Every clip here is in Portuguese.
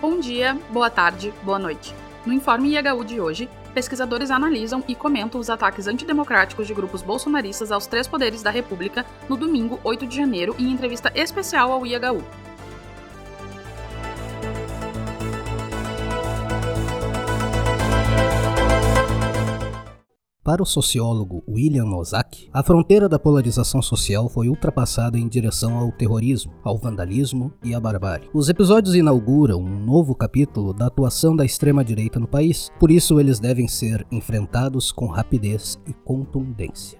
Bom dia, boa tarde, boa noite. No informe IHU de hoje, pesquisadores analisam e comentam os ataques antidemocráticos de grupos bolsonaristas aos três poderes da República no domingo 8 de janeiro em entrevista especial ao IHU. Para o sociólogo William Nozak, a fronteira da polarização social foi ultrapassada em direção ao terrorismo, ao vandalismo e à barbárie. Os episódios inauguram um novo capítulo da atuação da extrema-direita no país, por isso eles devem ser enfrentados com rapidez e contundência.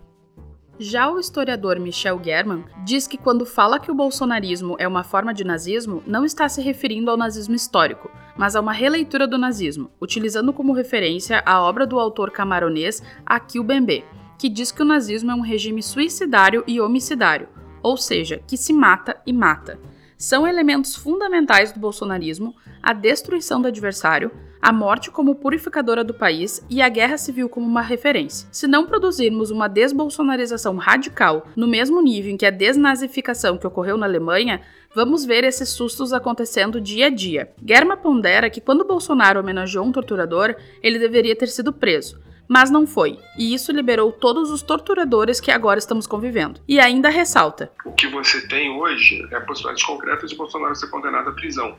Já o historiador Michel German diz que quando fala que o bolsonarismo é uma forma de nazismo, não está se referindo ao nazismo histórico, mas a uma releitura do nazismo, utilizando como referência a obra do autor camaronês Akil Bembe, que diz que o nazismo é um regime suicidário e homicidário, ou seja, que se mata e mata. São elementos fundamentais do bolsonarismo a destruição do adversário, a morte como purificadora do país e a guerra civil como uma referência. Se não produzirmos uma desbolsonarização radical no mesmo nível em que a desnazificação que ocorreu na Alemanha, vamos ver esses sustos acontecendo dia a dia. Germa pondera que quando Bolsonaro homenageou um torturador, ele deveria ter sido preso mas não foi, e isso liberou todos os torturadores que agora estamos convivendo. E ainda ressalta: O que você tem hoje é possibilidades concretas de Bolsonaro ser condenado à prisão.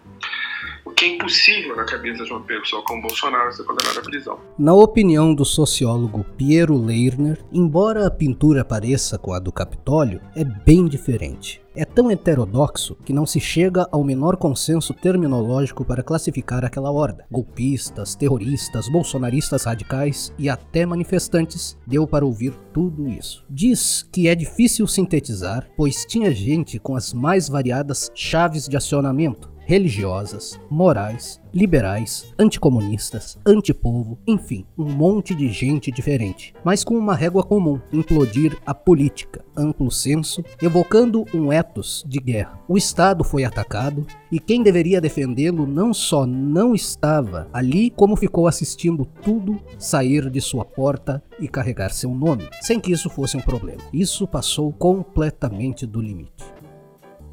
O que é impossível na cabeça de uma pessoa como Bolsonaro ser condenado à prisão. Na opinião do sociólogo Piero Leirner, embora a pintura pareça com a do Capitólio, é bem diferente. É tão heterodoxo que não se chega ao menor consenso terminológico para classificar aquela horda. Golpistas, terroristas, bolsonaristas radicais e até manifestantes deu para ouvir tudo isso. Diz que é difícil sintetizar, pois tinha gente com as mais variadas chaves de acionamento, religiosas, morais, liberais, anticomunistas, antipovo, enfim, um monte de gente diferente, mas com uma régua comum: implodir a política, amplo senso, evocando um ethos de guerra. O Estado foi atacado e quem deveria defendê-lo não só não estava ali, como ficou assistindo tudo sair de sua porta e carregar seu nome, sem que isso fosse um problema. Isso passou completamente do limite.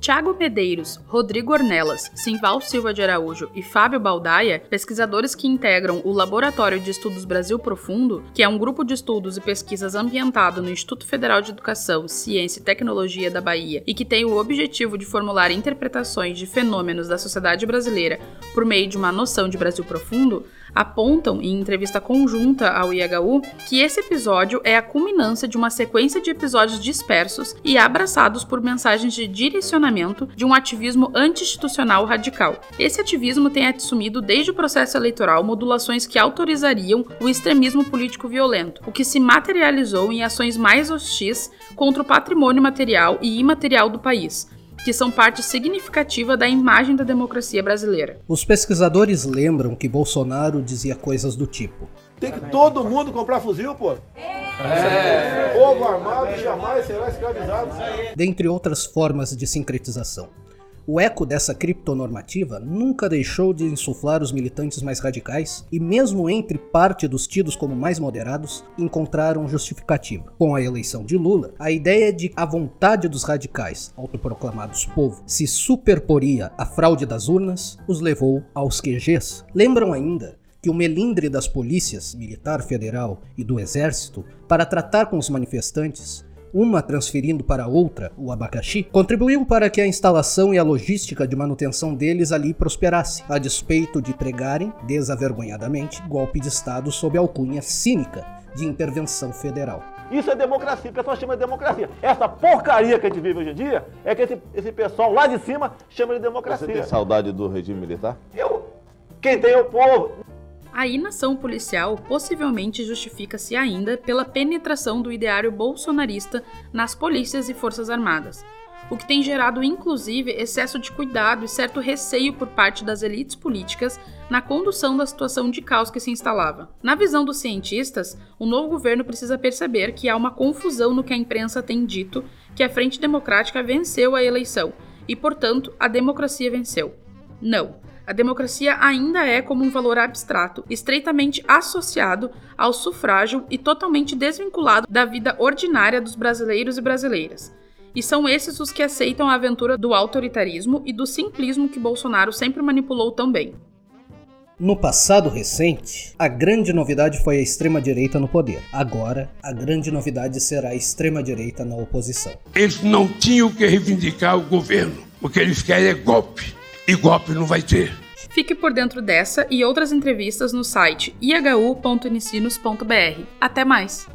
Tiago Medeiros, Rodrigo Ornelas, Simval Silva de Araújo e Fábio Baldaia, pesquisadores que integram o Laboratório de Estudos Brasil Profundo, que é um grupo de estudos e pesquisas ambientado no Instituto Federal de Educação, Ciência e Tecnologia da Bahia e que tem o objetivo de formular interpretações de fenômenos da sociedade brasileira por meio de uma noção de Brasil profundo, apontam, em entrevista conjunta ao IHU, que esse episódio é a culminância de uma sequência de episódios dispersos e abraçados por mensagens de direcionamento de um ativismo anti-institucional radical. Esse ativismo tem assumido desde o processo eleitoral modulações que autorizariam o extremismo político violento, o que se materializou em ações mais hostis contra o patrimônio material e imaterial do país, que são parte significativa da imagem da democracia brasileira. Os pesquisadores lembram que Bolsonaro dizia coisas do tipo: Tem que todo mundo comprar fuzil, pô. É. Povo armado jamais será escravizado. Dentre outras formas de sincretização. O eco dessa criptonormativa nunca deixou de insuflar os militantes mais radicais e, mesmo entre parte dos tidos como mais moderados, encontraram justificativa. Com a eleição de Lula, a ideia de a vontade dos radicais, autoproclamados povo, se superporia à fraude das urnas, os levou aos QGs. Lembram ainda que o melindre das polícias, militar federal e do exército, para tratar com os manifestantes, uma transferindo para outra o abacaxi, contribuiu para que a instalação e a logística de manutenção deles ali prosperasse, a despeito de pregarem, desavergonhadamente, golpe de Estado sob a alcunha cínica de intervenção federal. Isso é democracia, o pessoal chama de democracia. Essa porcaria que a gente vive hoje em dia é que esse, esse pessoal lá de cima chama de democracia. Você tem saudade do regime militar? Eu? Quem tem é o povo. A inação policial possivelmente justifica-se ainda pela penetração do ideário bolsonarista nas polícias e forças armadas, o que tem gerado inclusive excesso de cuidado e certo receio por parte das elites políticas na condução da situação de caos que se instalava. Na visão dos cientistas, o novo governo precisa perceber que há uma confusão no que a imprensa tem dito que a Frente Democrática venceu a eleição e, portanto, a democracia venceu. Não. A democracia ainda é como um valor abstrato, estreitamente associado ao sufrágio e totalmente desvinculado da vida ordinária dos brasileiros e brasileiras. E são esses os que aceitam a aventura do autoritarismo e do simplismo que Bolsonaro sempre manipulou tão bem. No passado recente, a grande novidade foi a extrema-direita no poder. Agora, a grande novidade será a extrema-direita na oposição. Eles não tinham que reivindicar o governo. O que eles querem é golpe. E golpe não vai ter. Fique por dentro dessa e outras entrevistas no site ihu.unicinos.br. Até mais!